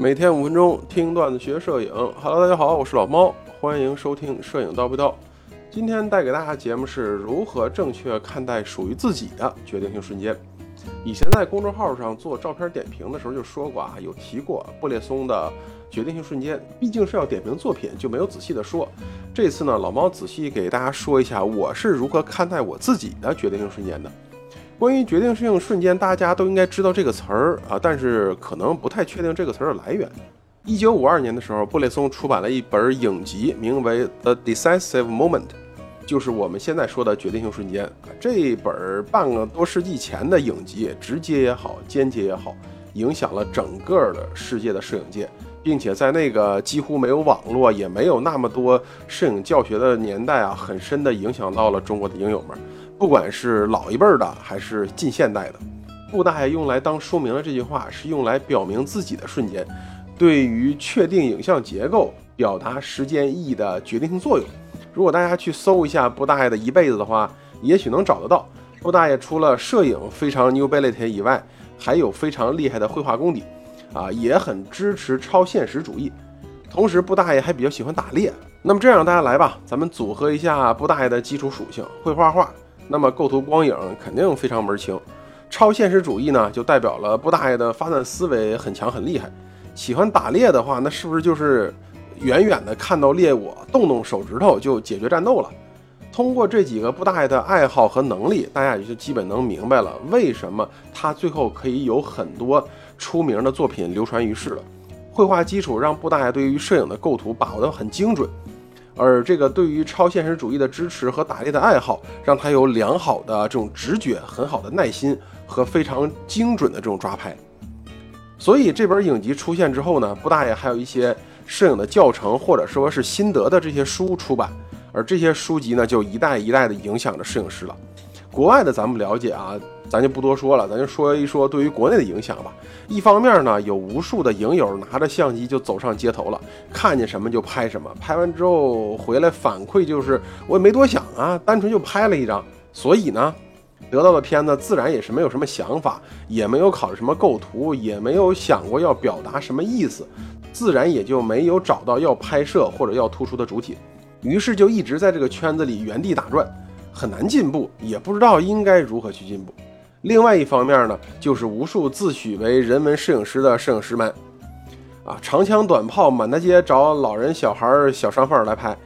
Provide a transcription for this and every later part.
每天五分钟听段子学摄影。Hello，大家好，我是老猫，欢迎收听摄影叨不叨。今天带给大家节目是如何正确看待属于自己的决定性瞬间。以前在公众号上做照片点评的时候就说过啊，有提过布列松的决定性瞬间，毕竟是要点评作品，就没有仔细的说。这次呢，老猫仔细给大家说一下我是如何看待我自己的决定性瞬间的。关于决定性瞬间，大家都应该知道这个词儿啊，但是可能不太确定这个词儿的来源。一九五二年的时候，布列松出版了一本影集，名为《The Decisive Moment》，就是我们现在说的决定性瞬间。这本半个多世纪前的影集，直接也好，间接也好，影响了整个的世界的摄影界，并且在那个几乎没有网络，也没有那么多摄影教学的年代啊，很深的影响到了中国的影友们。不管是老一辈的还是近现代的，布大爷用来当说明的这句话是用来表明自己的瞬间对于确定影像结构、表达时间意义的决定性作用。如果大家去搜一下布大爷的一辈子的话，也许能找得到。布大爷除了摄影非常 newbility 以外，还有非常厉害的绘画功底，啊，也很支持超现实主义。同时，布大爷还比较喜欢打猎。那么这样，大家来吧，咱们组合一下布大爷的基础属性：会画画。那么构图光影肯定非常门清，超现实主义呢就代表了布大爷的发散思维很强很厉害。喜欢打猎的话，那是不是就是远远的看到猎物，动动手指头就解决战斗了？通过这几个布大爷的爱好和能力，大家也就基本能明白了为什么他最后可以有很多出名的作品流传于世了。绘画基础让布大爷对于摄影的构图把握得很精准。而这个对于超现实主义的支持和打猎的爱好，让他有良好的这种直觉、很好的耐心和非常精准的这种抓拍。所以这本影集出现之后呢，布大爷还有一些摄影的教程或者说是心得的这些书出版，而这些书籍呢，就一代一代的影响着摄影师了。国外的咱们了解啊。咱就不多说了，咱就说一说对于国内的影响吧。一方面呢，有无数的影友拿着相机就走上街头了，看见什么就拍什么，拍完之后回来反馈就是我也没多想啊，单纯就拍了一张。所以呢，得到的片子自然也是没有什么想法，也没有考虑什么构图，也没有想过要表达什么意思，自然也就没有找到要拍摄或者要突出的主体，于是就一直在这个圈子里原地打转，很难进步，也不知道应该如何去进步。另外一方面呢，就是无数自诩为人文摄影师的摄影师们，啊，长枪短炮满大街找老人、小孩、小商贩来拍，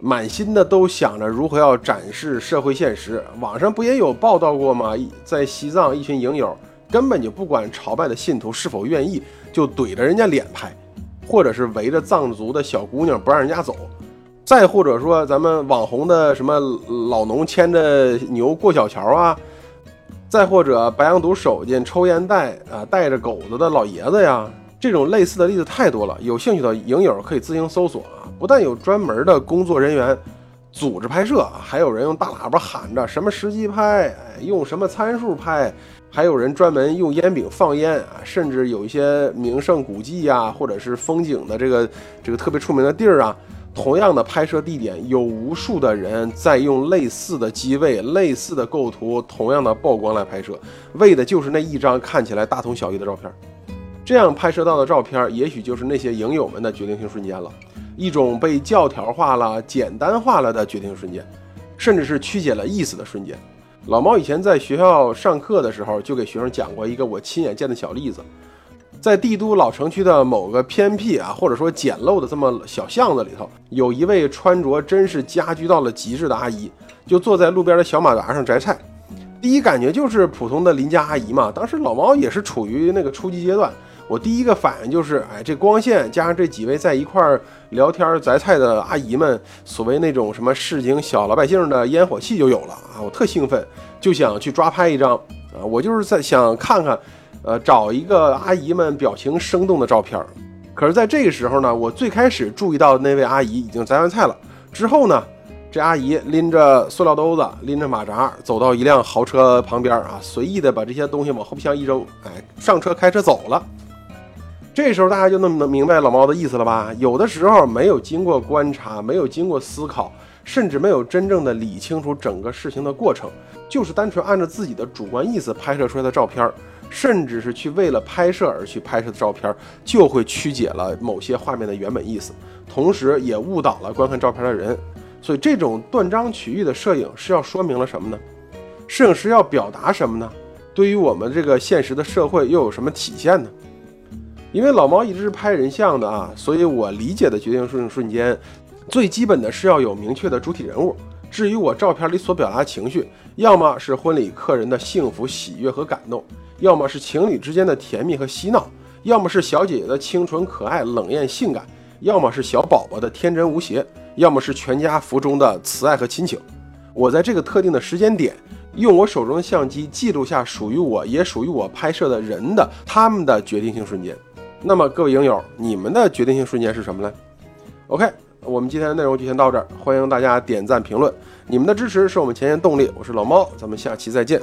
满心的都想着如何要展示社会现实。网上不也有报道过吗？在西藏，一群影友根本就不管朝拜的信徒是否愿意，就怼着人家脸拍，或者是围着藏族的小姑娘不让人家走，再或者说咱们网红的什么老农牵着牛过小桥啊。再或者白羊肚手巾、抽烟袋啊，带着狗子的老爷子呀，这种类似的例子太多了。有兴趣的影友可以自行搜索啊。不但有专门的工作人员组织拍摄，还有人用大喇叭喊着什么时机拍，用什么参数拍，还有人专门用烟饼放烟啊。甚至有一些名胜古迹呀，或者是风景的这个这个特别出名的地儿啊。同样的拍摄地点，有无数的人在用类似的机位、类似的构图、同样的曝光来拍摄，为的就是那一张看起来大同小异的照片。这样拍摄到的照片，也许就是那些影友们的决定性瞬间了，一种被教条化了、简单化了的决定瞬间，甚至是曲解了意思的瞬间。老毛以前在学校上课的时候，就给学生讲过一个我亲眼见的小例子。在帝都老城区的某个偏僻啊，或者说简陋的这么小巷子里头，有一位穿着真是家居到了极致的阿姨，就坐在路边的小马扎上摘菜。第一感觉就是普通的邻家阿姨嘛。当时老毛也是处于那个初级阶段，我第一个反应就是，哎，这光线加上这几位在一块儿聊天摘菜的阿姨们，所谓那种什么市井小老百姓的烟火气就有了啊！我特兴奋，就想去抓拍一张啊！我就是在想看看。呃，找一个阿姨们表情生动的照片儿。可是，在这个时候呢，我最开始注意到那位阿姨已经摘完菜了。之后呢，这阿姨拎着塑料兜子，拎着马扎，走到一辆豪车旁边啊，随意的把这些东西往后备箱一扔，哎，上车开车走了。这时候大家就能能明白老猫的意思了吧？有的时候没有经过观察，没有经过思考，甚至没有真正的理清楚整个事情的过程，就是单纯按照自己的主观意思拍摄出来的照片，甚至是去为了拍摄而去拍摄的照片，就会曲解了某些画面的原本意思，同时也误导了观看照片的人。所以，这种断章取义的摄影是要说明了什么呢？摄影师要表达什么呢？对于我们这个现实的社会又有什么体现呢？因为老猫一直是拍人像的啊，所以我理解的决定性瞬间，最基本的是要有明确的主体人物。至于我照片里所表达的情绪，要么是婚礼客人的幸福喜悦和感动，要么是情侣之间的甜蜜和嬉闹，要么是小姐姐的清纯可爱冷艳性感，要么是小宝宝的天真无邪，要么是全家福中的慈爱和亲情。我在这个特定的时间点。用我手中的相机记录下属于我也属于我拍摄的人的他们的决定性瞬间。那么各位影友，你们的决定性瞬间是什么呢？OK，我们今天的内容就先到这儿，欢迎大家点赞评论，你们的支持是我们前进动力。我是老猫，咱们下期再见。